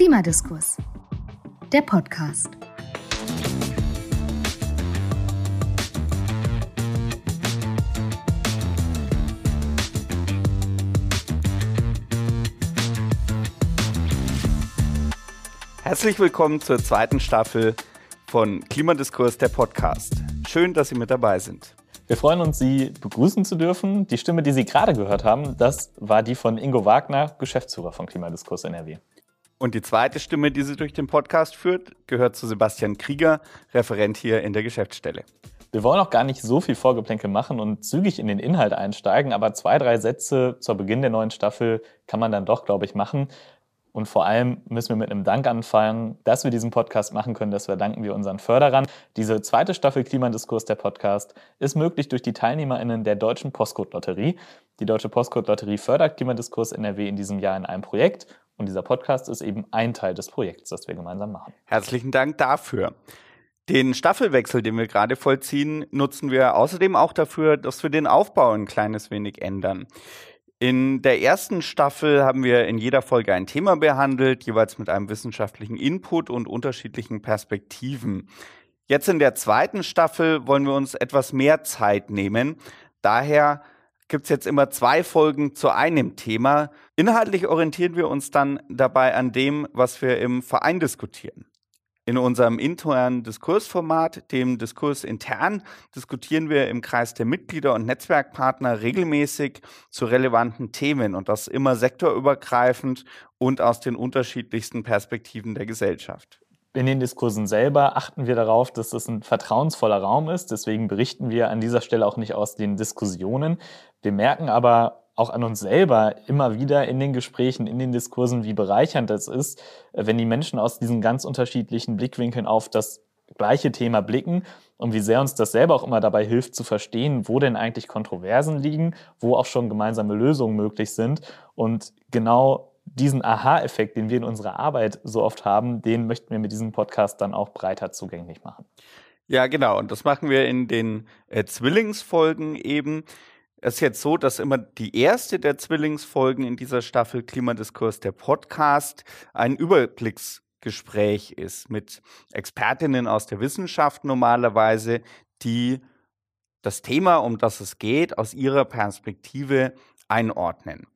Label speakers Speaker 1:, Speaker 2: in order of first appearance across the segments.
Speaker 1: Klimadiskurs, der Podcast.
Speaker 2: Herzlich willkommen zur zweiten Staffel von Klimadiskurs, der Podcast. Schön, dass Sie mit dabei sind.
Speaker 3: Wir freuen uns, Sie begrüßen zu dürfen. Die Stimme, die Sie gerade gehört haben, das war die von Ingo Wagner, Geschäftsführer von Klimadiskurs NRW.
Speaker 2: Und die zweite Stimme, die sie durch den Podcast führt, gehört zu Sebastian Krieger, Referent hier in der Geschäftsstelle.
Speaker 3: Wir wollen auch gar nicht so viel Vorgeplänkel machen und zügig in den Inhalt einsteigen, aber zwei, drei Sätze zu Beginn der neuen Staffel kann man dann doch, glaube ich, machen. Und vor allem müssen wir mit einem Dank anfangen, dass wir diesen Podcast machen können. Das verdanken wir unseren Förderern. Diese zweite Staffel Klimadiskurs, der Podcast, ist möglich durch die TeilnehmerInnen der Deutschen Postcode-Lotterie. Die Deutsche Postcode-Lotterie fördert Klimadiskurs NRW in diesem Jahr in einem Projekt. Und dieser Podcast ist eben ein Teil des Projekts, das wir gemeinsam machen.
Speaker 2: Herzlichen Dank dafür. Den Staffelwechsel, den wir gerade vollziehen, nutzen wir außerdem auch dafür, dass wir den Aufbau ein kleines wenig ändern. In der ersten Staffel haben wir in jeder Folge ein Thema behandelt, jeweils mit einem wissenschaftlichen Input und unterschiedlichen Perspektiven. Jetzt in der zweiten Staffel wollen wir uns etwas mehr Zeit nehmen. Daher gibt es jetzt immer zwei Folgen zu einem Thema. Inhaltlich orientieren wir uns dann dabei an dem, was wir im Verein diskutieren. In unserem internen Diskursformat, dem Diskurs intern, diskutieren wir im Kreis der Mitglieder und Netzwerkpartner regelmäßig zu relevanten Themen und das immer sektorübergreifend und aus den unterschiedlichsten Perspektiven der Gesellschaft.
Speaker 3: In den Diskursen selber achten wir darauf, dass es ein vertrauensvoller Raum ist. Deswegen berichten wir an dieser Stelle auch nicht aus den Diskussionen. Wir merken aber auch an uns selber immer wieder in den Gesprächen, in den Diskursen, wie bereichernd es ist, äh, wenn die Menschen aus diesen ganz unterschiedlichen Blickwinkeln auf das gleiche Thema blicken und wie sehr uns das selber auch immer dabei hilft zu verstehen, wo denn eigentlich Kontroversen liegen, wo auch schon gemeinsame Lösungen möglich sind. Und genau diesen Aha-Effekt, den wir in unserer Arbeit so oft haben, den möchten wir mit diesem Podcast dann auch breiter zugänglich machen.
Speaker 2: Ja, genau. Und das machen wir in den äh, Zwillingsfolgen eben. Es ist jetzt so, dass immer die erste der Zwillingsfolgen in dieser Staffel Klimadiskurs, der Podcast, ein Überblicksgespräch ist mit Expertinnen aus der Wissenschaft normalerweise, die das Thema, um das es geht, aus ihrer Perspektive einordnen.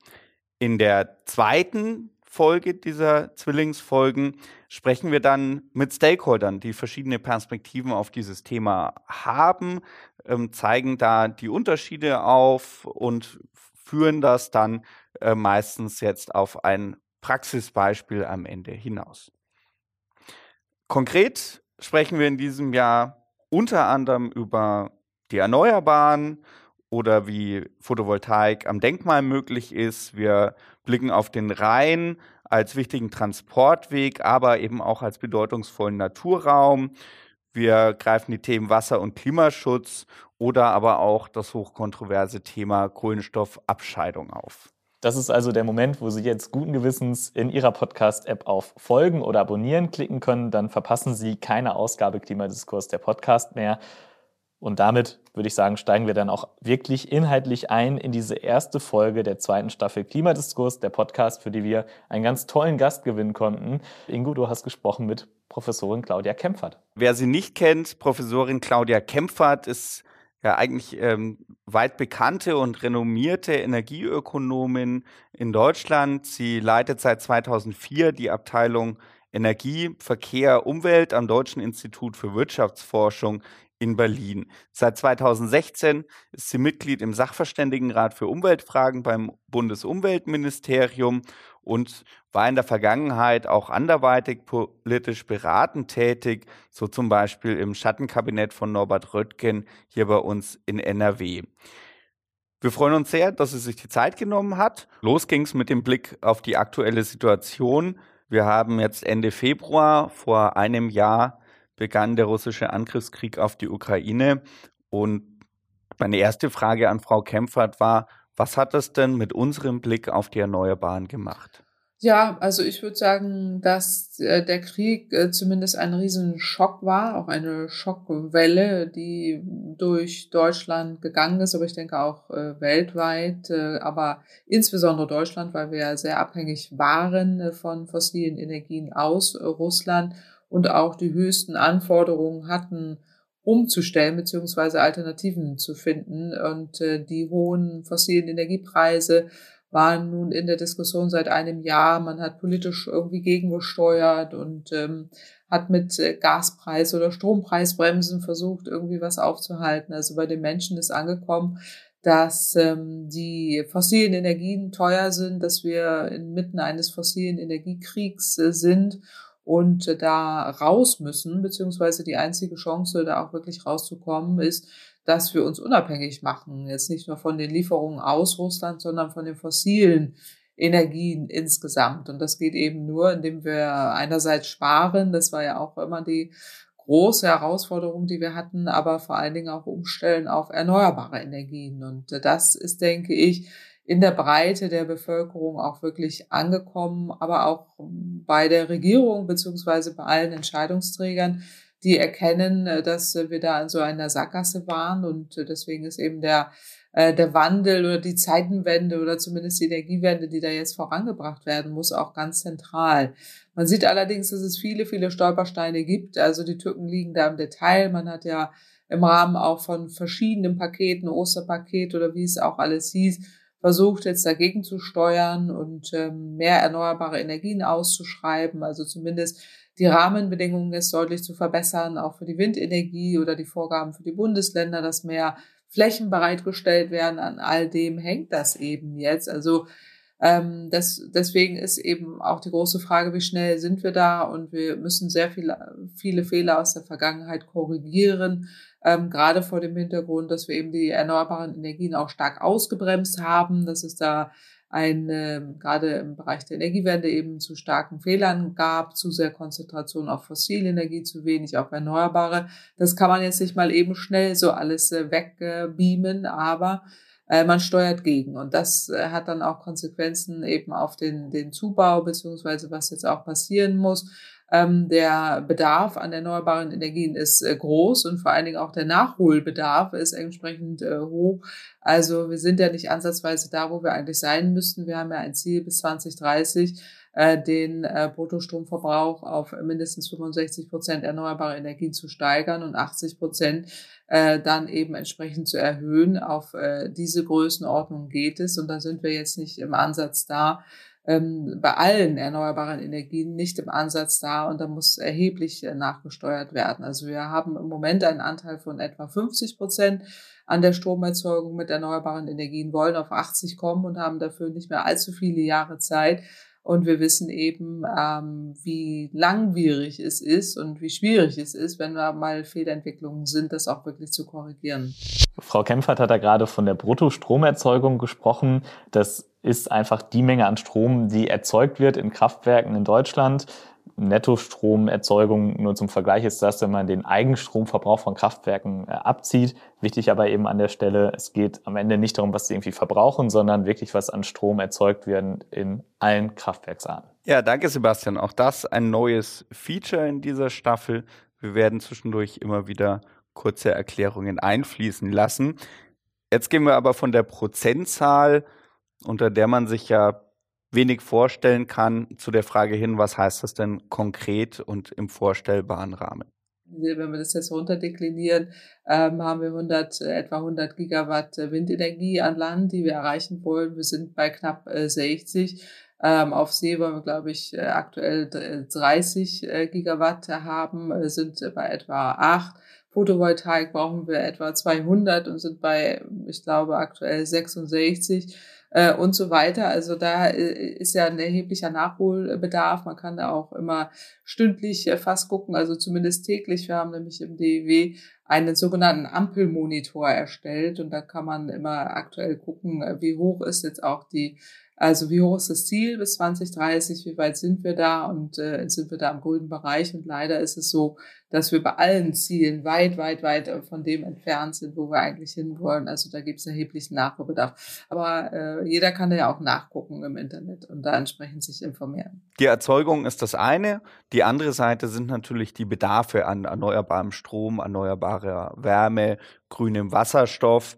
Speaker 2: In der zweiten Folge dieser Zwillingsfolgen sprechen wir dann mit Stakeholdern, die verschiedene Perspektiven auf dieses Thema haben, ähm, zeigen da die Unterschiede auf und führen das dann äh, meistens jetzt auf ein Praxisbeispiel am Ende hinaus. Konkret sprechen wir in diesem Jahr unter anderem über die Erneuerbaren oder wie Photovoltaik am Denkmal möglich ist. Wir blicken auf den Rhein als wichtigen Transportweg, aber eben auch als bedeutungsvollen Naturraum. Wir greifen die Themen Wasser- und Klimaschutz oder aber auch das hochkontroverse Thema Kohlenstoffabscheidung auf.
Speaker 3: Das ist also der Moment, wo Sie jetzt guten Gewissens in Ihrer Podcast-App auf Folgen oder Abonnieren klicken können. Dann verpassen Sie keine Ausgabe Klimadiskurs der Podcast mehr. Und damit würde ich sagen, steigen wir dann auch wirklich inhaltlich ein in diese erste Folge der zweiten Staffel Klimadiskurs, der Podcast, für die wir einen ganz tollen Gast gewinnen konnten. Ingo, du hast gesprochen mit Professorin Claudia Kempfert.
Speaker 2: Wer sie nicht kennt, Professorin Claudia Kempfert ist ja eigentlich ähm, weit bekannte und renommierte Energieökonomin in Deutschland. Sie leitet seit 2004 die Abteilung Energie, Verkehr, Umwelt am Deutschen Institut für Wirtschaftsforschung in Berlin. Seit 2016 ist sie Mitglied im Sachverständigenrat für Umweltfragen beim Bundesumweltministerium und war in der Vergangenheit auch anderweitig politisch beratend tätig, so zum Beispiel im Schattenkabinett von Norbert Röttgen hier bei uns in NRW. Wir freuen uns sehr, dass sie sich die Zeit genommen hat. Los ging es mit dem Blick auf die aktuelle Situation. Wir haben jetzt Ende Februar vor einem Jahr begann der russische Angriffskrieg auf die Ukraine. Und meine erste Frage an Frau Kempfert war, was hat das denn mit unserem Blick auf die Erneuerbaren gemacht?
Speaker 4: Ja, also ich würde sagen, dass äh, der Krieg äh, zumindest ein Riesenschock war, auch eine Schockwelle, die durch Deutschland gegangen ist, aber ich denke auch äh, weltweit, aber insbesondere Deutschland, weil wir sehr abhängig waren von fossilen Energien aus Russland und auch die höchsten Anforderungen hatten, umzustellen beziehungsweise Alternativen zu finden. Und die hohen fossilen Energiepreise waren nun in der Diskussion seit einem Jahr. Man hat politisch irgendwie gegengesteuert und ähm, hat mit äh, Gaspreis- oder Strompreisbremsen versucht, irgendwie was aufzuhalten. Also bei den Menschen ist angekommen, dass ähm, die fossilen Energien teuer sind, dass wir inmitten eines fossilen Energiekriegs äh, sind und äh, da raus müssen, beziehungsweise die einzige Chance, da auch wirklich rauszukommen, ist, dass wir uns unabhängig machen. Jetzt nicht nur von den Lieferungen aus Russland, sondern von den fossilen Energien insgesamt. Und das geht eben nur, indem wir einerseits sparen. Das war ja auch immer die große Herausforderung, die wir hatten, aber vor allen Dingen auch umstellen auf erneuerbare Energien. Und das ist, denke ich, in der Breite der Bevölkerung auch wirklich angekommen, aber auch bei der Regierung beziehungsweise bei allen Entscheidungsträgern, die erkennen, äh, dass wir da in so einer Sackgasse waren und äh, deswegen ist eben der äh, der Wandel oder die Zeitenwende oder zumindest die Energiewende, die da jetzt vorangebracht werden muss, auch ganz zentral. Man sieht allerdings, dass es viele, viele Stolpersteine gibt. Also die Tücken liegen da im Detail. Man hat ja im Rahmen auch von verschiedenen Paketen, Osterpaket oder wie es auch alles hieß, versucht jetzt dagegen zu steuern und ähm, mehr erneuerbare Energien auszuschreiben. Also zumindest die Rahmenbedingungen ist deutlich zu verbessern, auch für die Windenergie oder die Vorgaben für die Bundesländer, dass mehr Flächen bereitgestellt werden. An all dem hängt das eben jetzt. Also ähm, das, deswegen ist eben auch die große Frage, wie schnell sind wir da? Und wir müssen sehr viele, viele Fehler aus der Vergangenheit korrigieren, ähm, gerade vor dem Hintergrund, dass wir eben die erneuerbaren Energien auch stark ausgebremst haben, dass es da ein, äh, gerade im Bereich der Energiewende eben zu starken Fehlern gab, zu sehr Konzentration auf fossile Energie, zu wenig auf erneuerbare. Das kann man jetzt nicht mal eben schnell so alles äh, wegbeamen, aber äh, man steuert gegen. Und das äh, hat dann auch Konsequenzen eben auf den, den Zubau, beziehungsweise was jetzt auch passieren muss. Ähm, der Bedarf an erneuerbaren Energien ist äh, groß und vor allen Dingen auch der Nachholbedarf ist entsprechend äh, hoch. Also wir sind ja nicht ansatzweise da, wo wir eigentlich sein müssten. Wir haben ja ein Ziel bis 2030 äh, den Bruttostromverbrauch auf mindestens 65 Prozent erneuerbare Energien zu steigern und 80 Prozent dann eben entsprechend zu erhöhen. Auf diese Größenordnung geht es und da sind wir jetzt nicht im Ansatz da ähm, bei allen erneuerbaren Energien nicht im Ansatz da und da muss erheblich äh, nachgesteuert werden. Also wir haben im Moment einen Anteil von etwa 50 Prozent an der Stromerzeugung mit erneuerbaren Energien, wollen auf 80 kommen und haben dafür nicht mehr allzu viele Jahre Zeit. Und wir wissen eben, ähm, wie langwierig es ist und wie schwierig es ist, wenn da mal Fehlentwicklungen sind, das auch wirklich zu korrigieren.
Speaker 3: Frau Kempfert hat da gerade von der Bruttostromerzeugung gesprochen. Das ist einfach die Menge an Strom, die erzeugt wird in Kraftwerken in Deutschland. Nettostromerzeugung, nur zum Vergleich ist das, wenn man den Eigenstromverbrauch von Kraftwerken äh, abzieht. Wichtig aber eben an der Stelle, es geht am Ende nicht darum, was sie irgendwie verbrauchen, sondern wirklich, was an Strom erzeugt wird in allen Kraftwerksarten.
Speaker 2: Ja, danke Sebastian. Auch das ein neues Feature in dieser Staffel. Wir werden zwischendurch immer wieder kurze Erklärungen einfließen lassen. Jetzt gehen wir aber von der Prozentzahl, unter der man sich ja wenig vorstellen kann, zu der Frage hin, was heißt das denn konkret und im vorstellbaren Rahmen?
Speaker 4: Wenn wir das jetzt runterdeklinieren, ähm, haben wir 100, etwa 100 Gigawatt Windenergie an Land, die wir erreichen wollen. Wir sind bei knapp äh, 60. Ähm, auf See wollen wir, glaube ich, äh, aktuell 30 äh, Gigawatt haben, äh, sind bei etwa 8. Photovoltaik brauchen wir etwa 200 und sind bei, ich glaube, aktuell 66 äh, und so weiter. Also da äh, ist ja ein erheblicher Nachholbedarf. Man kann da auch immer stündlich äh, fast gucken, also zumindest täglich. Wir haben nämlich im DEW einen sogenannten Ampelmonitor erstellt und da kann man immer aktuell gucken, äh, wie hoch ist jetzt auch die Also wie hoch ist das Ziel bis 2030? Wie weit sind wir da? Und äh, sind wir da im grünen Bereich? Und leider ist es so, dass wir bei allen Zielen weit, weit, weit äh, von dem entfernt sind, wo wir eigentlich hinwollen. Also da gibt es erheblichen Nachholbedarf. Aber äh, jeder kann ja auch nachgucken im Internet und da entsprechend sich informieren.
Speaker 2: Die Erzeugung ist das eine. Die andere Seite sind natürlich die Bedarfe an erneuerbarem Strom, erneuerbarer Wärme, grünem Wasserstoff.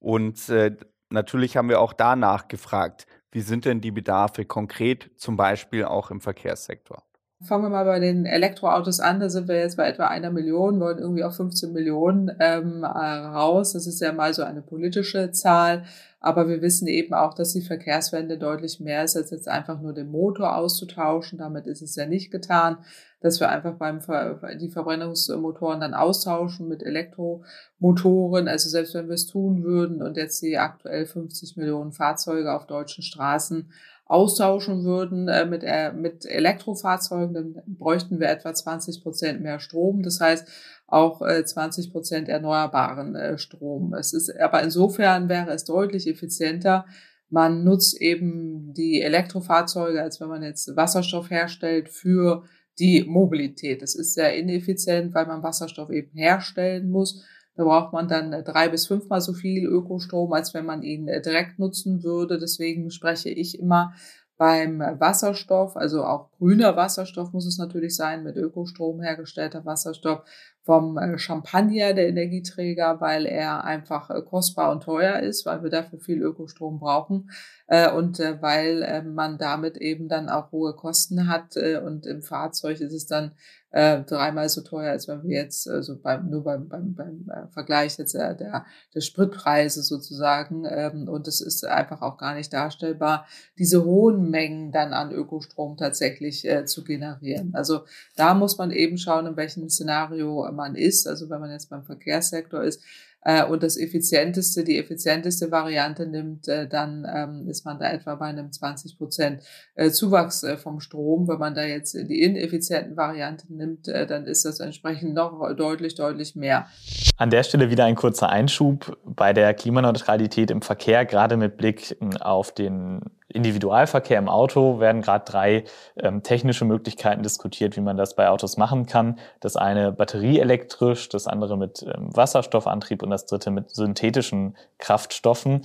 Speaker 2: Und äh, natürlich haben wir auch da nachgefragt, wie sind denn die Bedarfe konkret, zum Beispiel auch im Verkehrssektor?
Speaker 4: Fangen wir mal bei den Elektroautos an. Da sind wir jetzt bei etwa einer Million, wollen irgendwie auf 15 Millionen ähm, raus. Das ist ja mal so eine politische Zahl. Aber wir wissen eben auch, dass die Verkehrswende deutlich mehr ist, als jetzt einfach nur den Motor auszutauschen. Damit ist es ja nicht getan, dass wir einfach beim Ver die Verbrennungsmotoren dann austauschen mit Elektromotoren. Also selbst wenn wir es tun würden und jetzt die aktuell 50 Millionen Fahrzeuge auf deutschen Straßen austauschen würden äh, mit, äh, mit Elektrofahrzeugen, dann bräuchten wir etwa 20 Prozent mehr Strom. Das heißt, auch äh, 20 Prozent erneuerbaren äh, Strom. Es ist, aber insofern wäre es deutlich effizienter. Man nutzt eben die Elektrofahrzeuge, als wenn man jetzt Wasserstoff herstellt für die Mobilität. Das ist sehr ineffizient, weil man Wasserstoff eben herstellen muss. Da braucht man dann drei bis fünfmal so viel Ökostrom, als wenn man ihn direkt nutzen würde. Deswegen spreche ich immer beim Wasserstoff, also auch grüner Wasserstoff muss es natürlich sein, mit Ökostrom hergestellter Wasserstoff, vom äh, Champagner der Energieträger, weil er einfach äh, kostbar und teuer ist, weil wir dafür viel Ökostrom brauchen äh, und weil man damit eben dann auch hohe Kosten hat und im Fahrzeug ist es dann dreimal so teuer, als wenn wir jetzt also beim, nur beim, beim, beim Vergleich jetzt äh, der, der Spritpreise sozusagen. Ähm, und es ist einfach auch gar nicht darstellbar, diese hohen Mengen dann an Ökostrom tatsächlich äh, zu generieren. Also da muss man eben schauen, in welchem Szenario man ist. Also wenn man jetzt beim Verkehrssektor ist, äh, und das effizienteste, die effizienteste Variante nimmt, äh, dann ähm, ist man da etwa bei einem 20 Prozent äh, Zuwachs äh, vom Strom. Wenn man da jetzt die ineffizienten Varianten nimmt, äh, dann ist das entsprechend noch deutlich, deutlich mehr.
Speaker 3: An der Stelle wieder ein kurzer Einschub bei der Klimaneutralität im Verkehr, gerade mit Blick auf den Individualverkehr im Auto werden gerade drei ähm, technische Möglichkeiten diskutiert, wie man das bei Autos machen kann. Das eine batterieelektrisch, das andere mit ähm, Wasserstoffantrieb und das dritte mit synthetischen Kraftstoffen.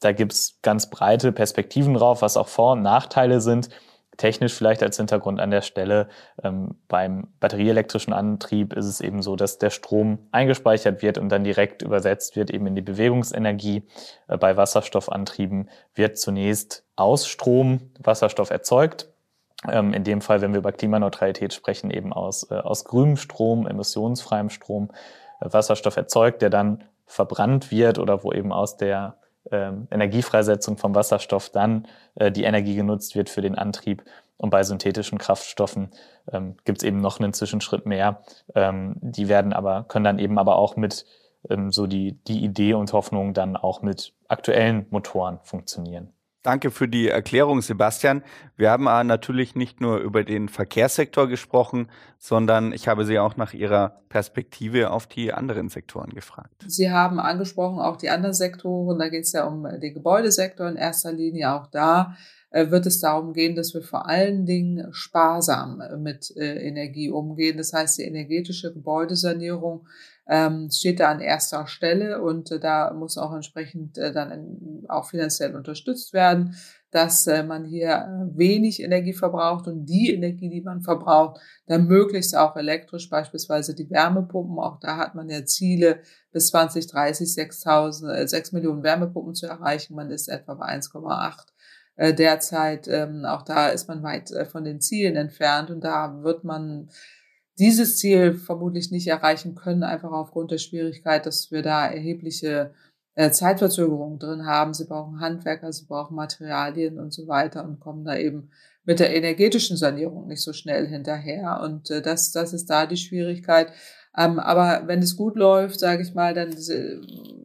Speaker 3: Da gibt's ganz breite Perspektiven drauf, was auch Vor- und Nachteile sind. Technisch vielleicht als Hintergrund an der Stelle, ähm, beim batterieelektrischen Antrieb ist es eben so, dass der Strom eingespeichert wird und dann direkt übersetzt wird eben in die Bewegungsenergie. Äh, bei Wasserstoffantrieben wird zunächst aus Strom Wasserstoff erzeugt. Ähm, in dem Fall, wenn wir über Klimaneutralität sprechen, eben aus, äh, aus grünem Strom, emissionsfreiem Strom äh, Wasserstoff erzeugt, der dann verbrannt wird oder wo eben aus der ähm, Energiefreisetzung vom Wasserstoff dann äh, die Energie genutzt wird für den Antrieb. Und bei synthetischen Kraftstoffen ähm, gibt es eben noch einen Zwischenschritt mehr. Ähm, die werden aber, können dann eben aber auch mit ähm, so die, die Idee und Hoffnung dann auch mit aktuellen Motoren funktionieren.
Speaker 2: Danke für die Erklärung, Sebastian. Wir haben natürlich nicht nur über den Verkehrssektor gesprochen, sondern ich habe Sie auch nach Ihrer Perspektive auf die anderen Sektoren gefragt.
Speaker 4: Sie haben angesprochen auch die anderen Sektoren. Da geht es ja um den Gebäudesektor in erster Linie. Auch da äh, wird es darum gehen, dass wir vor allen Dingen sparsam mit äh, Energie umgehen. Das heißt, die energetische Gebäudesanierung ähm, steht da an erster Stelle und äh, da muss auch entsprechend äh, dann in, auch finanziell unterstützt werden, dass äh, man hier äh, wenig Energie verbraucht und die Energie, die man verbraucht, dann möglichst auch elektrisch, beispielsweise die Wärmepumpen. Auch da hat man ja Ziele, bis 2030 6.000, äh, 6 Millionen Wärmepumpen zu erreichen. Man ist etwa bei 1,8 äh, derzeit. Ähm, auch da ist man weit äh, von den Zielen entfernt und da wird man dieses Ziel vermutlich nicht erreichen können, einfach aufgrund der Schwierigkeit, dass wir da erhebliche äh, Zeitverzögerungen drin haben. Sie brauchen Handwerker, sie brauchen Materialien und so weiter und kommen da eben mit der energetischen Sanierung nicht so schnell hinterher. Und äh, das, das ist da die Schwierigkeit. Ähm, aber wenn es gut läuft, sage ich mal, dann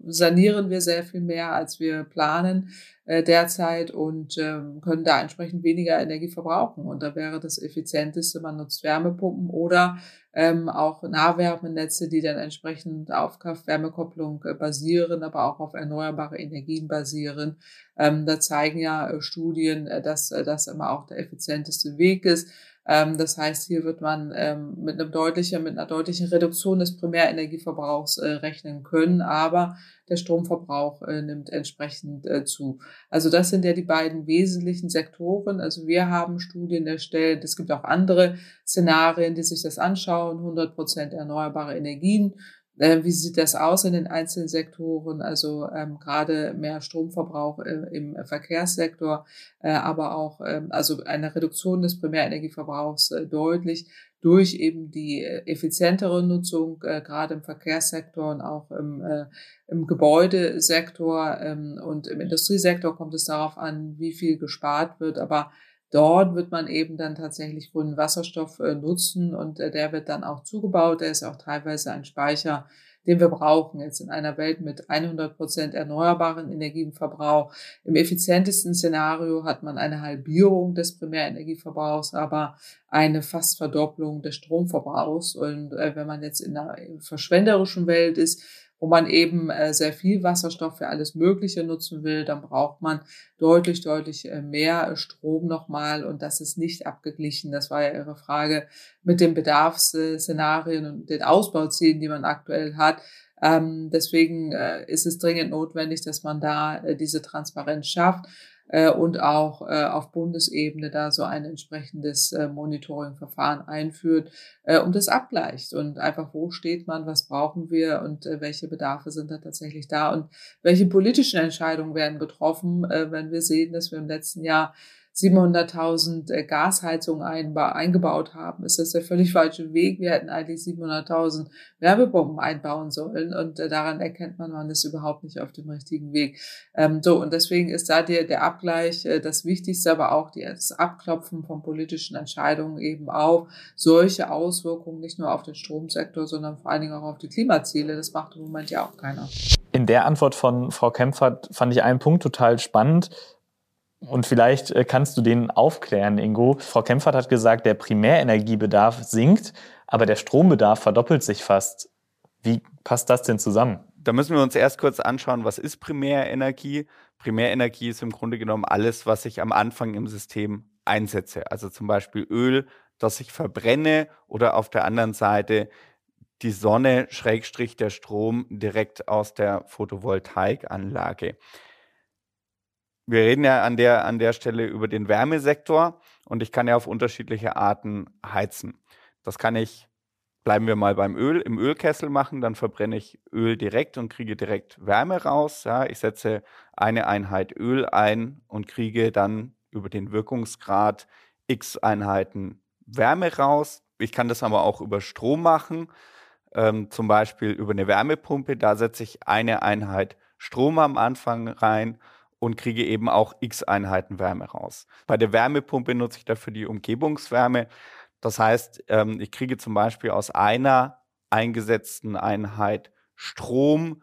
Speaker 4: sanieren wir sehr viel mehr, als wir planen. äh, derzeit und ähm, können da entsprechend weniger Energie verbrauchen. Und da wäre das effizienteste, man nutzt Wärmepumpen oder ähm, auch Nahwärmenetze, die dann entsprechend auf Kraft-Wärmekopplung äh, basieren, aber auch auf erneuerbare Energien basieren. Ähm, da zeigen ja äh, Studien, äh, dass äh, das immer auch der effizienteste Weg ist. Ähm, das heißt, hier wird man ähm, mit einem deutlichen, mit einer deutlichen Reduktion des Primärenergieverbrauchs äh, rechnen können, aber der Stromverbrauch äh, nimmt entsprechend äh, zu. Also das sind ja die beiden wesentlichen Sektoren. Also wir haben Studien erstellt. Es gibt auch andere Szenarien, die sich das anschauen. 100 Prozent erneuerbare Energien äh, wie sieht das aus in den einzelnen Sektoren? Also ähm, gerade mehr Stromverbrauch äh, im Verkehrssektor, äh, aber auch ähm, also eine Reduktion des Primärenergieverbrauchs äh, deutlich durch eben die äh, effizientere Nutzung, äh, gerade im Verkehrssektor und auch im, äh, im Gebäudesektor ähm, und im Industriesektor kommt es darauf an, wie viel gespart wird. Aber Dort wird man eben dann tatsächlich grünen Wasserstoff äh, nutzen und äh, der wird dann auch zugebaut. Der ist auch teilweise ein Speicher, den wir brauchen jetzt in einer Welt mit 100 Prozent erneuerbaren Energienverbrauch. Im effizientesten Szenario hat man eine Halbierung des Primärenergieverbrauchs, aber eine fast Verdopplung des Stromverbrauchs. Und äh, wenn man jetzt in einer verschwenderischen Welt ist, wo man eben äh, sehr viel Wasserstoff für alles Mögliche nutzen will, dann braucht man deutlich, deutlich äh, mehr Strom nochmal und das ist nicht abgeglichen. Das war ja Ihre Frage mit den Bedarfsszenarien und den Ausbauzielen, die man aktuell hat. Ähm, deswegen äh, ist es dringend notwendig, dass man da äh, diese Transparenz schafft äh, und auch äh, auf Bundesebene da so ein entsprechendes äh, Monitoring-Verfahren einführt äh, und das abgleicht. Und einfach, wo steht man, was brauchen wir und äh, welche Bedarfe sind da tatsächlich da und welche politischen Entscheidungen werden getroffen, äh, wenn wir sehen, dass wir im letzten Jahr 700.000 äh, Gasheizungen eingebaut haben, ist das der völlig falsche Weg. Wir hätten eigentlich 700.000 Wärmepumpen einbauen sollen und äh, daran erkennt man, man ist überhaupt nicht auf dem richtigen Weg. Ähm, so, und deswegen ist da der, der Abgleich äh, das Wichtigste, aber auch das Abklopfen von politischen Entscheidungen eben auf solche Auswirkungen nicht nur auf den Stromsektor, sondern vor allen Dingen auch auf die Klimaziele. Das macht im Moment ja auch keiner.
Speaker 3: In der Antwort von Frau Kempfert fand ich einen Punkt total spannend und vielleicht äh, kannst du den aufklären, Ingo. Frau Kempfert hat gesagt, der Primärenergiebedarf sinkt, aber der Strombedarf verdoppelt sich fast. Wie passt das denn zusammen?
Speaker 2: Da müssen wir uns erst kurz anschauen, was ist Primärenergie? Primärenergie ist im Grunde genommen alles, was ich am Anfang im System einsetze. Also zum Beispiel Öl, das ich verbrenne oder auf der anderen Seite die Sonne, Schrägstrich der Strom direkt aus der Photovoltaikanlage wir reden ja an der, an der Stelle über den Wärmesektor und ich kann ja auf unterschiedliche Arten heizen. Das kann ich, bleiben wir mal beim Öl, im Ölkessel machen, dann verbrenne ich Öl direkt und kriege direkt Wärme raus. Ja, ich setze eine Einheit Öl ein und kriege dann über den Wirkungsgrad x Einheiten Wärme raus. Ich kann das aber auch über Strom machen, ähm, zum Beispiel über eine Wärmepumpe. Da setze ich eine Einheit Strom am Anfang rein und kriege eben auch x Einheiten Wärme raus. Bei der Wärmepumpe nutze ich dafür die Umgebungswärme. Das heißt, ähm, ich kriege zum Beispiel aus einer eingesetzten Einheit Strom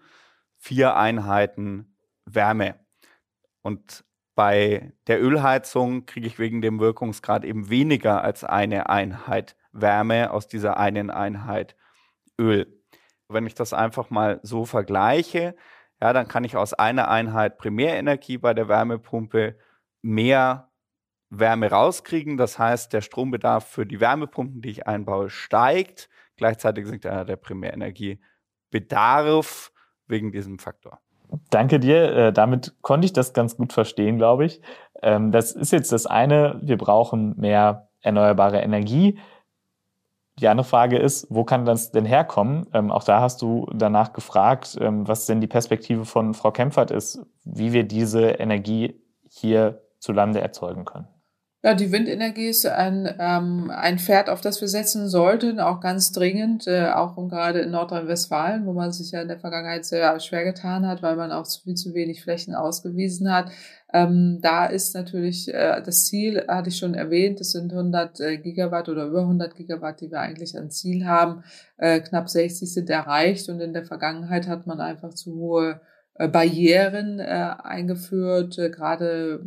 Speaker 2: vier Einheiten Wärme. Und bei der Ölheizung kriege ich wegen dem Wirkungsgrad eben weniger als eine Einheit Wärme aus dieser einen Einheit Öl. Wenn ich das einfach mal so vergleiche, ja, dann kann ich aus einer Einheit Primärenergie bei der Wärmepumpe mehr Wärme rauskriegen. Das heißt, der Strombedarf für die Wärmepumpen, die ich einbaue, steigt. Gleichzeitig sinkt der Primärenergiebedarf wegen diesem Faktor.
Speaker 3: Danke dir. Äh, damit konnte ich das ganz gut verstehen, glaube ich. Ähm, das ist jetzt das eine. Wir brauchen mehr erneuerbare Energie. Die andere Frage ist, wo kann das denn herkommen? Ähm, auch da hast du danach gefragt, ähm, was denn die Perspektive von Frau Kempfert ist, wie wir diese Energie hier zu Lande erzeugen können.
Speaker 4: Ja, die Windenergie ist ein, ähm, ein Pferd, auf das wir setzen sollten, auch ganz dringend, äh, auch und gerade in Nordrhein-Westfalen, wo man sich ja in der Vergangenheit sehr schwer getan hat, weil man auch viel zu wenig Flächen ausgewiesen hat. Ähm, da ist natürlich äh, das Ziel, hatte ich schon erwähnt, das sind 100 äh, Gigawatt oder über 100 Gigawatt, die wir eigentlich an Ziel haben. Äh, knapp 60 sind erreicht und in der Vergangenheit hat man einfach zu hohe äh, Barrieren äh, eingeführt, äh, gerade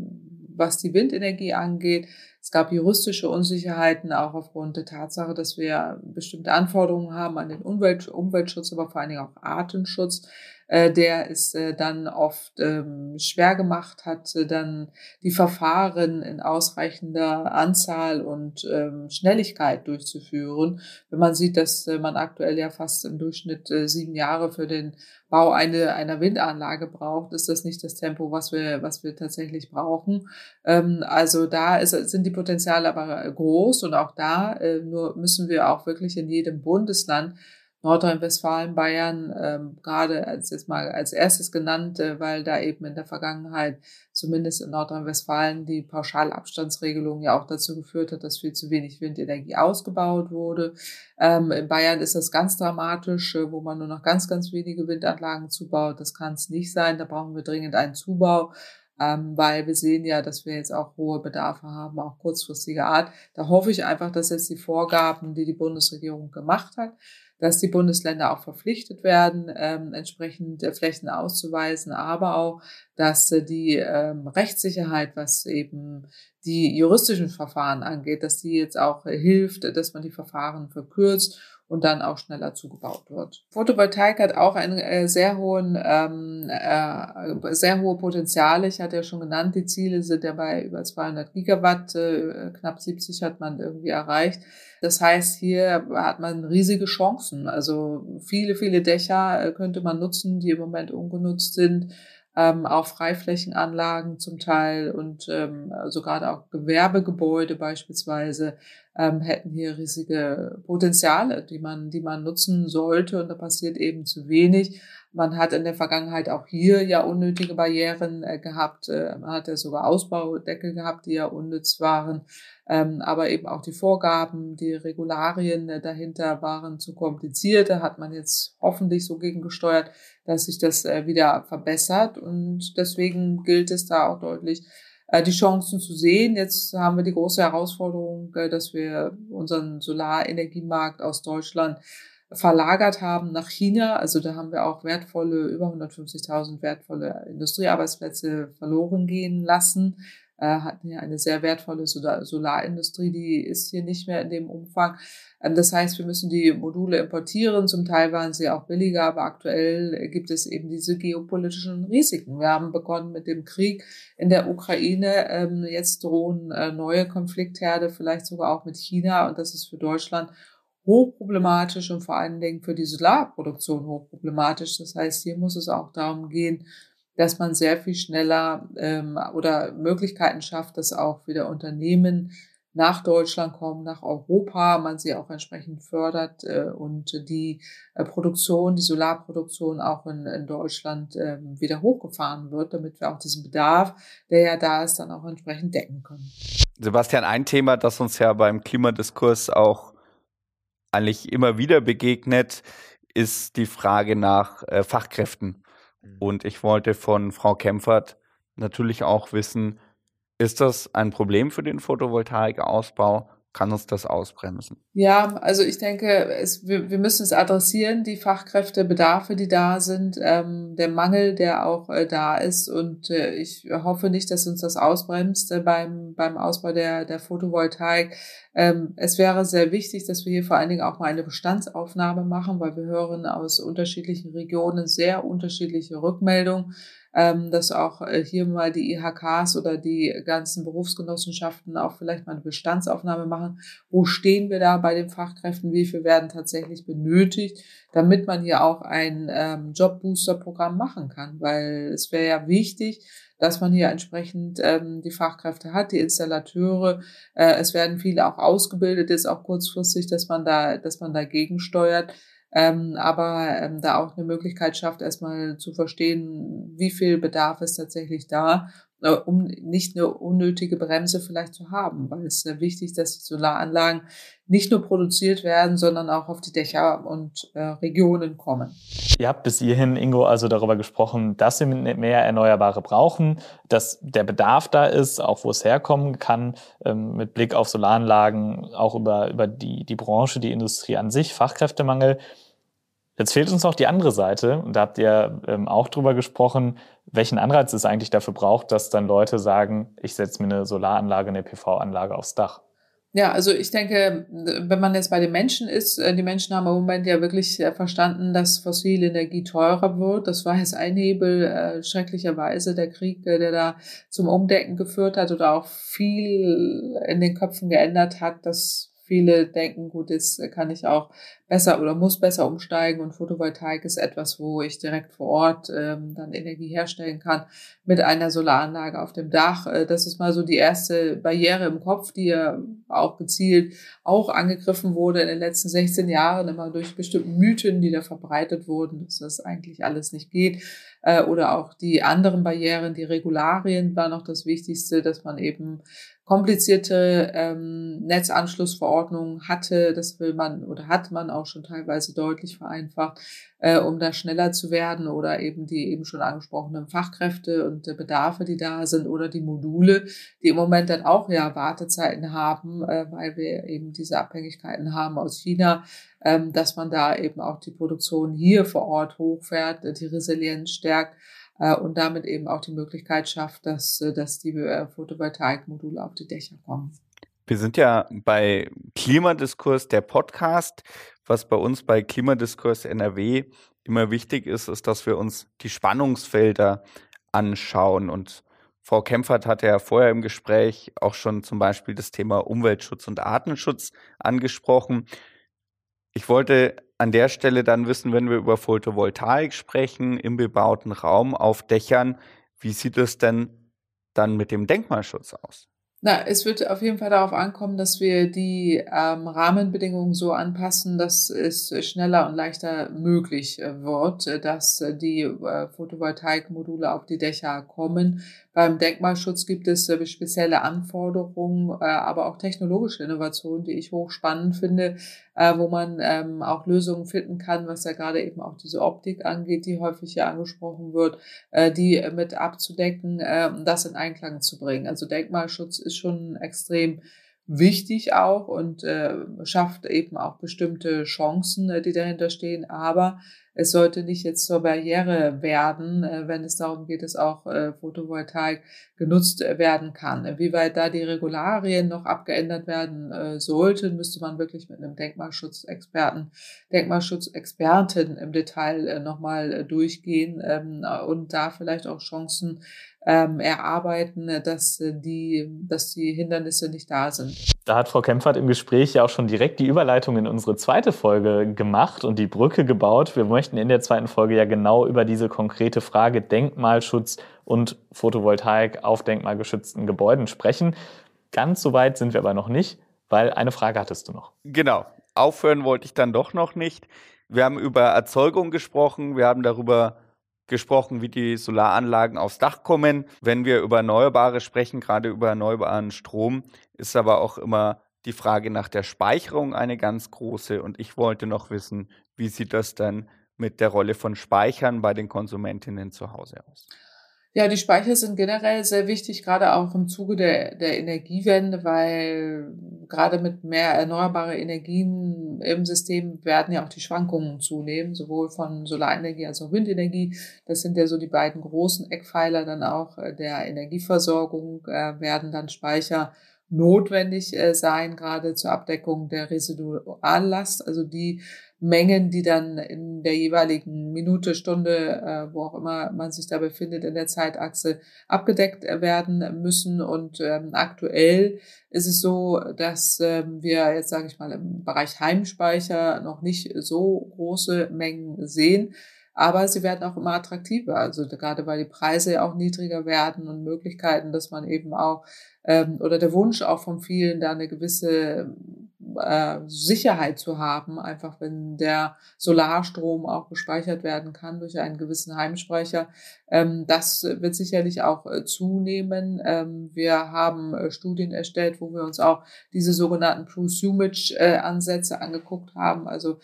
Speaker 4: was die Windenergie angeht. Es gab juristische Unsicherheiten auch aufgrund der Tatsache, dass wir bestimmte Anforderungen haben an den Umwelt, Umweltschutz, aber vor allen Dingen auch Artenschutz äh, der es äh, dann oft ähm, schwer gemacht hat, dann die Verfahren in ausreichender Anzahl und ähm, Schnelligkeit durchzuführen. Wenn man sieht, dass äh, man aktuell ja fast im Durchschnitt sieben Jahre für den Bau eine, einer Windanlage braucht, ist das nicht das Tempo, was wir, was wir tatsächlich brauchen. Ähm, also da ist, sind die Potenziale aber groß und auch da nur müssen wir auch wirklich in jedem Bundesland Nordrhein-Westfalen, Bayern ähm, gerade als jetzt mal als erstes genannt, äh, weil da eben in der Vergangenheit zumindest in Nordrhein-Westfalen die Pauschalabstandsregelung ja auch dazu geführt hat, dass viel zu wenig Windenergie ausgebaut wurde. Ähm, in Bayern ist das ganz dramatisch, äh, wo man nur noch ganz, ganz wenige Windanlagen zubaut. Das kann es nicht sein. Da brauchen wir dringend einen Zubau. Ähm, weil wir sehen ja, dass wir jetzt auch hohe Bedarfe haben, auch kurzfristiger Art. Da hoffe ich einfach, dass jetzt die Vorgaben, die die Bundesregierung gemacht hat, dass die Bundesländer auch verpflichtet werden, ähm, entsprechend äh, Flächen auszuweisen, aber auch, dass äh, die ähm, Rechtssicherheit, was eben die juristischen Verfahren angeht, dass die jetzt auch äh, hilft, dass man die Verfahren verkürzt und dann auch schneller zugebaut wird. Photovoltaik hat auch einen äh, sehr hohen, ähm, äh, sehr hohe Potenziale. Ich hatte ja schon genannt, die Ziele sind ja bei über 200 Gigawatt, äh, knapp 70 hat man irgendwie erreicht. Das heißt, hier hat man riesige Chancen. Also viele, viele Dächer äh, könnte man nutzen, die im Moment ungenutzt sind ähm, auch Freiflächenanlagen zum Teil und ähm, sogar auch Gewerbegebäude beispielsweise ähm, hätten hier riesige Potenziale, die man, die man nutzen sollte und da passiert eben zu wenig. Man hat in der Vergangenheit auch hier ja unnötige Barrieren äh, gehabt. Äh, man hat ja sogar Ausbaudeckel gehabt, die ja unnütz waren. Ähm, aber eben auch die Vorgaben, die Regularien äh, dahinter waren zu kompliziert. Da hat man jetzt hoffentlich so gegengesteuert, dass sich das äh, wieder verbessert. Und deswegen gilt es da auch deutlich, äh, die Chancen zu sehen. Jetzt haben wir die große Herausforderung, äh, dass wir unseren Solarenergiemarkt aus Deutschland verlagert haben nach China. Also da haben wir auch wertvolle, über 150.000 wertvolle Industriearbeitsplätze verloren gehen lassen. Äh, hatten ja eine sehr wertvolle Solarindustrie, die ist hier nicht mehr in dem Umfang. Ähm, das heißt, wir müssen die Module importieren. Zum Teil waren sie auch billiger, aber aktuell gibt es eben diese geopolitischen Risiken. Wir haben begonnen mit dem Krieg in der Ukraine. Ähm, jetzt drohen äh, neue Konfliktherde, vielleicht sogar auch mit China. Und das ist für Deutschland hochproblematisch und vor allen Dingen für die Solarproduktion hochproblematisch. Das heißt, hier muss es auch darum gehen, dass man sehr viel schneller ähm, oder Möglichkeiten schafft, dass auch wieder Unternehmen nach Deutschland kommen, nach Europa, man sie auch entsprechend fördert äh, und die äh, Produktion, die Solarproduktion auch in, in Deutschland äh, wieder hochgefahren wird, damit wir auch diesen Bedarf, der ja da ist, dann auch entsprechend decken können.
Speaker 2: Sebastian, ein Thema, das uns ja beim Klimadiskurs auch eigentlich immer wieder begegnet, ist die Frage nach äh, Fachkräften. Mhm. Und ich wollte von Frau Kempfert natürlich auch wissen, ist das ein Problem für den Photovoltaikausbau? Kann uns das ausbremsen?
Speaker 4: Ja, also ich denke, es, wir, wir müssen es adressieren, die Fachkräftebedarfe, die da sind, ähm, der Mangel, der auch äh, da ist. Und äh, ich hoffe nicht, dass uns das ausbremst äh, beim, beim Ausbau der, der Photovoltaik. Ähm, es wäre sehr wichtig, dass wir hier vor allen Dingen auch mal eine Bestandsaufnahme machen, weil wir hören aus unterschiedlichen Regionen sehr unterschiedliche Rückmeldungen ähm, dass auch äh, hier mal die IHKs oder die ganzen Berufsgenossenschaften auch vielleicht mal eine Bestandsaufnahme machen. Wo stehen wir da bei den Fachkräften? Wie viel werden tatsächlich benötigt, damit man hier auch ein ähm, Jobbooster-Programm machen kann? Weil es wäre ja wichtig, dass man hier entsprechend ähm, die Fachkräfte hat, die Installateure. Äh, es werden viele auch ausgebildet, jetzt auch kurzfristig, dass man da, dass man dagegen steuert ähm, aber ähm, da auch eine Möglichkeit schafft, erstmal zu verstehen, wie viel Bedarf ist tatsächlich da, um nicht eine unnötige Bremse vielleicht zu haben, weil es ist sehr wichtig, dass die Solaranlagen nicht nur produziert werden, sondern auch auf die Dächer und äh, Regionen kommen.
Speaker 3: Ihr habt bis hierhin, Ingo, also darüber gesprochen, dass wir mehr Erneuerbare brauchen, dass der Bedarf da ist, auch wo es herkommen kann, ähm, mit Blick auf Solaranlagen, auch über, über die, die Branche, die Industrie an sich, Fachkräftemangel. Jetzt fehlt uns noch die andere Seite und da habt ihr ähm, auch drüber gesprochen, welchen Anreiz es eigentlich dafür braucht, dass dann Leute sagen, ich setze mir eine Solaranlage, eine PV-Anlage aufs Dach.
Speaker 4: Ja, also ich denke, wenn man jetzt bei den Menschen ist, äh, die Menschen haben im Moment ja wirklich äh, verstanden, dass fossile Energie teurer wird. Das war jetzt ein Hebel, äh, schrecklicherweise der Krieg, der da zum Umdenken geführt hat oder auch viel in den Köpfen geändert hat, dass viele denken, gut, jetzt kann ich auch besser oder muss besser umsteigen und Photovoltaik ist etwas, wo ich direkt vor Ort ähm, dann Energie herstellen kann mit einer Solaranlage auf dem Dach. Äh, das ist mal so die erste Barriere im Kopf, die ja auch gezielt auch angegriffen wurde in den letzten 16 Jahren, immer durch bestimmte Mythen, die da verbreitet wurden, dass das eigentlich alles nicht geht. Äh, oder auch die anderen Barrieren, die Regularien war noch das Wichtigste, dass man eben komplizierte ähm, Netzanschlussverordnungen hatte. Das will man oder hat man auch schon teilweise deutlich vereinfacht, äh, um da schneller zu werden oder eben die eben schon angesprochenen Fachkräfte und äh, Bedarfe, die da sind oder die Module, die im Moment dann auch ja Wartezeiten haben, äh, weil wir eben diese Abhängigkeiten haben aus China, ähm, dass man da eben auch die Produktion hier vor Ort hochfährt, die Resilienz stärkt äh, und damit eben auch die Möglichkeit schafft, dass, äh, dass die äh, Photovoltaikmodule auf die Dächer kommen.
Speaker 2: Wir sind ja bei Klimadiskurs der Podcast. Was bei uns bei Klimadiskurs NRW immer wichtig ist, ist, dass wir uns die Spannungsfelder anschauen. Und Frau Kempfert hatte ja vorher im Gespräch auch schon zum Beispiel das Thema Umweltschutz und Artenschutz angesprochen. Ich wollte an der Stelle dann wissen, wenn wir über Photovoltaik sprechen, im bebauten Raum auf Dächern, wie sieht es denn dann mit dem Denkmalschutz aus?
Speaker 4: Na, es wird auf jeden Fall darauf ankommen, dass wir die ähm, Rahmenbedingungen so anpassen, dass es schneller und leichter möglich äh, wird, äh, dass äh, die äh, Photovoltaikmodule auf die Dächer kommen. Beim Denkmalschutz gibt es spezielle Anforderungen, aber auch technologische Innovationen, die ich hochspannend finde, wo man ähm, auch Lösungen finden kann, was ja gerade eben auch diese Optik angeht, die häufig hier angesprochen wird, die mit abzudecken, das in Einklang zu bringen. Also Denkmalschutz ist schon extrem wichtig auch und äh, schafft eben auch bestimmte Chancen, äh, die dahinter stehen. Aber es sollte nicht jetzt zur Barriere werden, äh, wenn es darum geht, dass auch äh, Photovoltaik genutzt werden kann. Wie weit da die Regularien noch abgeändert werden äh, sollten, müsste man wirklich mit einem Denkmalschutzexperten, Denkmalschutzexperten im Detail äh, nochmal äh, durchgehen ähm, und da vielleicht auch Chancen ähm, erarbeiten, äh, dass äh, die, dass die Hindernisse nicht da sind.
Speaker 3: Da hat Frau Kempfert im Gespräch ja auch schon direkt die Überleitung in unsere zweite Folge gemacht und die Brücke gebaut. Wir möchten in der zweiten Folge ja genau über diese konkrete Frage Denkmalschutz und Photovoltaik auf denkmalgeschützten Gebäuden sprechen. Ganz so weit sind wir aber noch nicht, weil eine Frage hattest du noch.
Speaker 2: Genau. Aufhören wollte ich dann doch noch nicht. Wir haben über Erzeugung gesprochen, wir haben darüber gesprochen, wie die Solaranlagen aufs Dach kommen. Wenn wir über Erneuerbare sprechen, gerade über erneuerbaren Strom, ist aber auch immer die Frage nach der Speicherung eine ganz große. Und ich wollte noch wissen, wie sieht das dann mit der Rolle von Speichern bei den Konsumentinnen zu Hause aus?
Speaker 4: Ja, die Speicher sind generell sehr wichtig, gerade auch im Zuge der, der Energiewende, weil gerade mit mehr erneuerbare Energien im System werden ja auch die Schwankungen zunehmen, sowohl von Solarenergie als auch Windenergie. Das sind ja so die beiden großen Eckpfeiler dann auch der Energieversorgung, äh, werden dann Speicher notwendig äh, sein, gerade zur Abdeckung der Residuallast, also die Mengen, die dann in der jeweiligen Minute, Stunde, äh, wo auch immer man sich da befindet, in der Zeitachse abgedeckt werden müssen. Und ähm, aktuell ist es so, dass ähm, wir jetzt, sage ich mal, im Bereich Heimspeicher noch nicht so große Mengen sehen. Aber sie werden auch immer attraktiver, also gerade weil die Preise ja auch niedriger werden und Möglichkeiten, dass man eben auch ähm, oder der Wunsch auch von vielen, da eine gewisse äh, Sicherheit zu haben, einfach wenn der Solarstrom auch gespeichert werden kann durch einen gewissen Heimspeicher. Ähm, das wird sicherlich auch äh, zunehmen. Ähm, wir haben äh, Studien erstellt, wo wir uns auch diese sogenannten Prosumage-Ansätze angeguckt haben. Also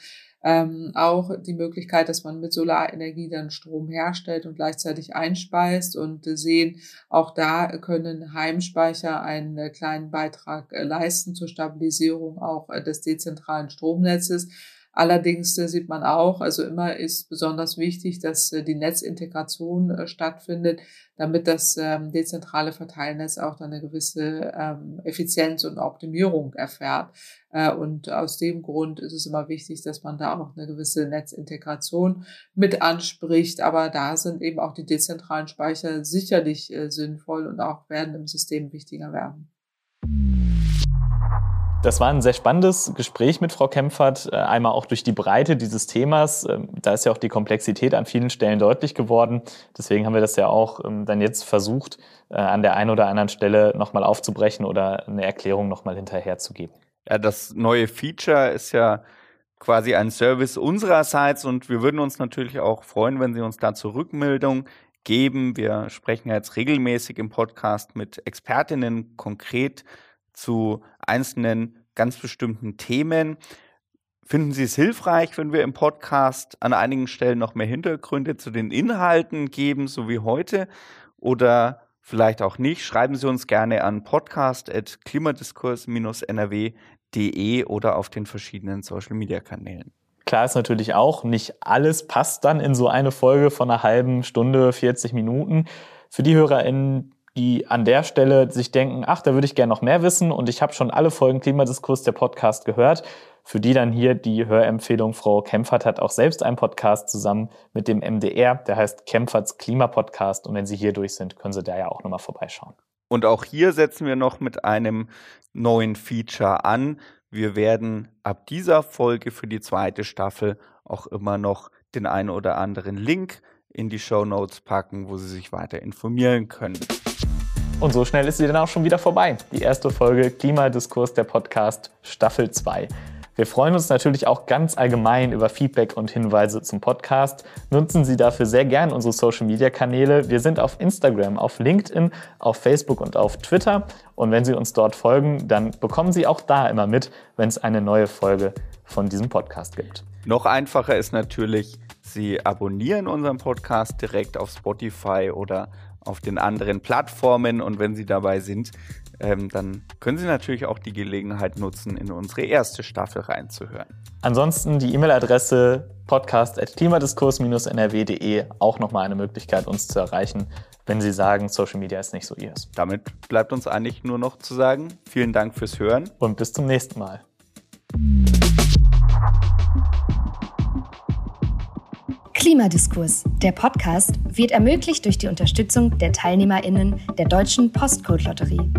Speaker 4: ähm, auch die Möglichkeit, dass man mit Solarenergie dann Strom herstellt und gleichzeitig einspeist und sehen, auch da können Heimspeicher einen kleinen Beitrag leisten zur Stabilisierung auch äh, des dezentralen Stromnetzes. Allerdings äh, sieht man auch, also immer ist besonders wichtig, dass äh, die Netzintegration stattfindet, damit das ähm, dezentrale Verteilnetz auch dann eine gewisse ähm, Effizienz und Optimierung erfährt. Äh, und aus dem Grund ist es immer wichtig, dass man da auch eine gewisse Netzintegration mit anspricht. Aber da sind eben auch die dezentralen Speicher sicherlich sinnvoll und auch werden im System wichtiger werden.
Speaker 3: Das war ein sehr spannendes Gespräch mit Frau Kempfert, äh, einmal auch durch die Breite dieses Themas. Ähm, da ist ja auch die Komplexität an vielen Stellen deutlich geworden. Deswegen haben wir das ja auch ähm, dann jetzt versucht, äh, an der einen oder anderen Stelle nochmal aufzubrechen oder eine Erklärung nochmal hinterherzugeben.
Speaker 2: Ja, das neue Feature ist ja quasi ein Service unsererseits und wir würden uns natürlich auch freuen, wenn Sie uns dazu Rückmeldung geben. Wir sprechen jetzt regelmäßig im Podcast mit Expertinnen konkret zu einzelnen ganz bestimmten Themen. Finden Sie es hilfreich, wenn wir im Podcast an einigen Stellen noch mehr Hintergründe zu den Inhalten geben, so wie heute? Oder vielleicht auch nicht? Schreiben Sie uns gerne an podcast.klimadiskurs-nrw.de oder auf den verschiedenen Social-Media-Kanälen.
Speaker 3: Klar ist natürlich auch, nicht alles passt dann in so eine Folge von einer halben Stunde, 40 Minuten. Für die HörerInnen, die an der Stelle sich denken, ach, da würde ich gerne noch mehr wissen und ich habe schon alle Folgen Klimadiskurs der Podcast gehört. Für die dann hier die Hörempfehlung, Frau Kempfert hat auch selbst einen Podcast zusammen mit dem MDR, der heißt Kempferts Klimapodcast und wenn Sie hier durch sind, können Sie da ja auch nochmal vorbeischauen.
Speaker 2: Und auch hier setzen wir noch mit einem neuen Feature an. Wir werden ab dieser Folge für die zweite Staffel auch immer noch den einen oder anderen Link in die Show Notes packen, wo Sie sich weiter informieren können.
Speaker 3: Und so schnell ist sie dann auch schon wieder vorbei. Die erste Folge Klimadiskurs der Podcast Staffel 2. Wir freuen uns natürlich auch ganz allgemein über Feedback und Hinweise zum Podcast. Nutzen Sie dafür sehr gern unsere Social-Media-Kanäle. Wir sind auf Instagram, auf LinkedIn, auf Facebook und auf Twitter. Und wenn Sie uns dort folgen, dann bekommen Sie auch da immer mit, wenn es eine neue Folge von diesem Podcast gibt.
Speaker 2: Noch einfacher ist natürlich, Sie abonnieren unseren Podcast direkt auf Spotify oder auf den anderen Plattformen. Und wenn Sie dabei sind, ähm, dann können Sie natürlich auch die Gelegenheit nutzen, in unsere erste Staffel reinzuhören.
Speaker 3: Ansonsten die E-Mail-Adresse podcast.klimadiskurs-nrw.de auch nochmal eine Möglichkeit, uns zu erreichen, wenn Sie sagen, Social Media ist nicht so Ihres.
Speaker 2: Damit bleibt uns eigentlich nur noch zu sagen, vielen Dank fürs Hören
Speaker 3: und bis zum nächsten Mal.
Speaker 1: Klimadiskurs, der Podcast, wird ermöglicht durch die Unterstützung der TeilnehmerInnen der Deutschen Postcode-Lotterie.